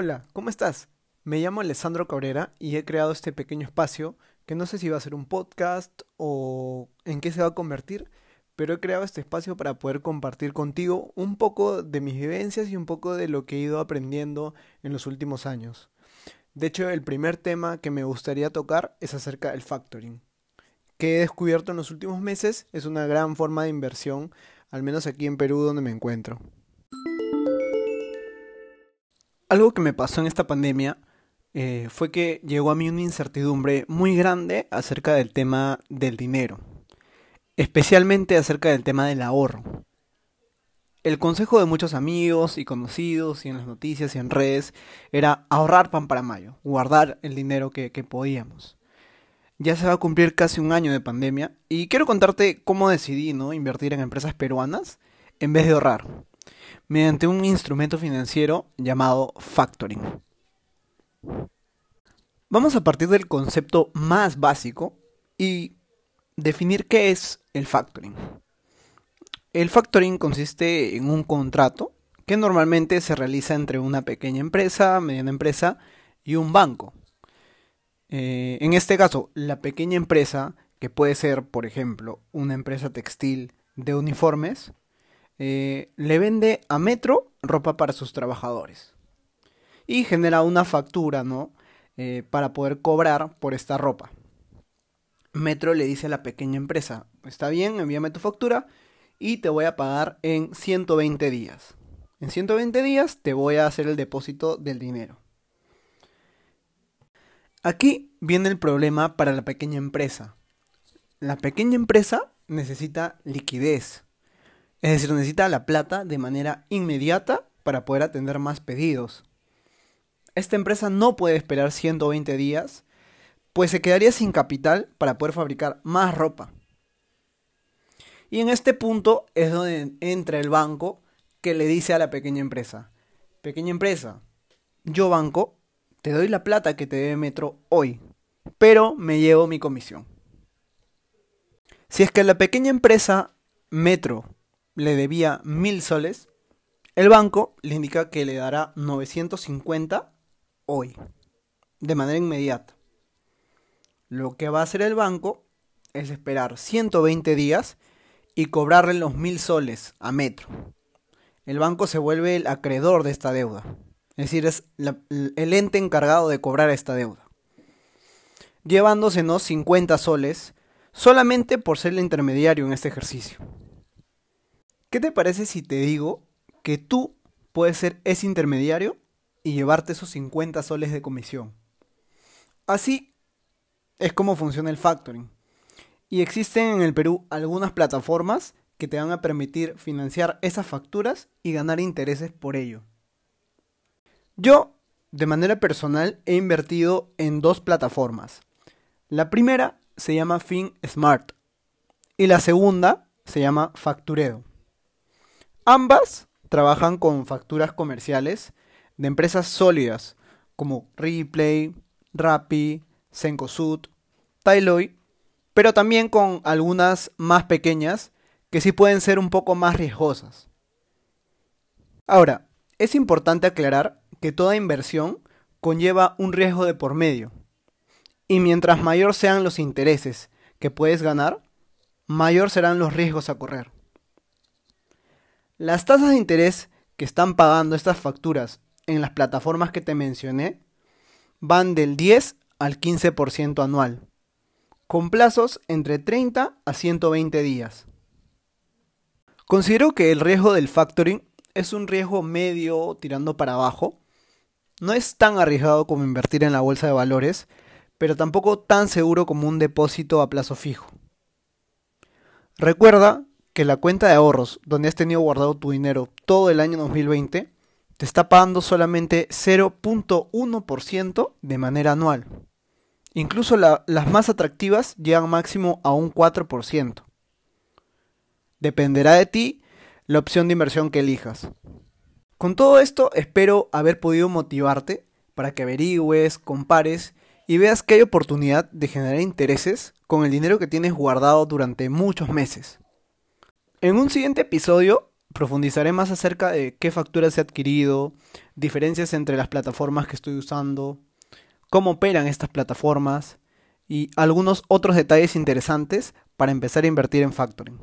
Hola, ¿cómo estás? Me llamo Alessandro Cabrera y he creado este pequeño espacio que no sé si va a ser un podcast o en qué se va a convertir, pero he creado este espacio para poder compartir contigo un poco de mis vivencias y un poco de lo que he ido aprendiendo en los últimos años. De hecho, el primer tema que me gustaría tocar es acerca del factoring, que he descubierto en los últimos meses es una gran forma de inversión, al menos aquí en Perú donde me encuentro. Algo que me pasó en esta pandemia eh, fue que llegó a mí una incertidumbre muy grande acerca del tema del dinero, especialmente acerca del tema del ahorro. El consejo de muchos amigos y conocidos y en las noticias y en redes era ahorrar pan para mayo, guardar el dinero que, que podíamos. Ya se va a cumplir casi un año de pandemia y quiero contarte cómo decidí ¿no? invertir en empresas peruanas en vez de ahorrar mediante un instrumento financiero llamado factoring. Vamos a partir del concepto más básico y definir qué es el factoring. El factoring consiste en un contrato que normalmente se realiza entre una pequeña empresa, mediana empresa y un banco. Eh, en este caso, la pequeña empresa, que puede ser, por ejemplo, una empresa textil de uniformes, eh, le vende a Metro ropa para sus trabajadores. Y genera una factura, ¿no? Eh, para poder cobrar por esta ropa. Metro le dice a la pequeña empresa, está bien, envíame tu factura y te voy a pagar en 120 días. En 120 días te voy a hacer el depósito del dinero. Aquí viene el problema para la pequeña empresa. La pequeña empresa necesita liquidez. Es decir, necesita la plata de manera inmediata para poder atender más pedidos. Esta empresa no puede esperar 120 días, pues se quedaría sin capital para poder fabricar más ropa. Y en este punto es donde entra el banco que le dice a la pequeña empresa, pequeña empresa, yo banco, te doy la plata que te debe Metro hoy, pero me llevo mi comisión. Si es que la pequeña empresa Metro le debía mil soles, el banco le indica que le dará 950 hoy, de manera inmediata. Lo que va a hacer el banco es esperar 120 días y cobrarle los mil soles a Metro. El banco se vuelve el acreedor de esta deuda, es decir, es el ente encargado de cobrar esta deuda, llevándosenos 50 soles solamente por ser el intermediario en este ejercicio. ¿Qué te parece si te digo que tú puedes ser ese intermediario y llevarte esos 50 soles de comisión? Así es como funciona el factoring. Y existen en el Perú algunas plataformas que te van a permitir financiar esas facturas y ganar intereses por ello. Yo, de manera personal, he invertido en dos plataformas. La primera se llama FinSmart y la segunda se llama Facturedo. Ambas trabajan con facturas comerciales de empresas sólidas como Replay, Rappi, Sencosud, Tailoy, pero también con algunas más pequeñas que sí pueden ser un poco más riesgosas. Ahora, es importante aclarar que toda inversión conlleva un riesgo de por medio. Y mientras mayor sean los intereses que puedes ganar, mayor serán los riesgos a correr. Las tasas de interés que están pagando estas facturas en las plataformas que te mencioné van del 10 al 15% anual, con plazos entre 30 a 120 días. Considero que el riesgo del factoring es un riesgo medio tirando para abajo. No es tan arriesgado como invertir en la bolsa de valores, pero tampoco tan seguro como un depósito a plazo fijo. Recuerda que la cuenta de ahorros donde has tenido guardado tu dinero todo el año 2020 te está pagando solamente 0.1% de manera anual. Incluso las más atractivas llegan máximo a un 4%. Dependerá de ti la opción de inversión que elijas. Con todo esto espero haber podido motivarte para que averigües, compares y veas que hay oportunidad de generar intereses con el dinero que tienes guardado durante muchos meses. En un siguiente episodio profundizaré más acerca de qué facturas he adquirido, diferencias entre las plataformas que estoy usando, cómo operan estas plataformas y algunos otros detalles interesantes para empezar a invertir en factoring.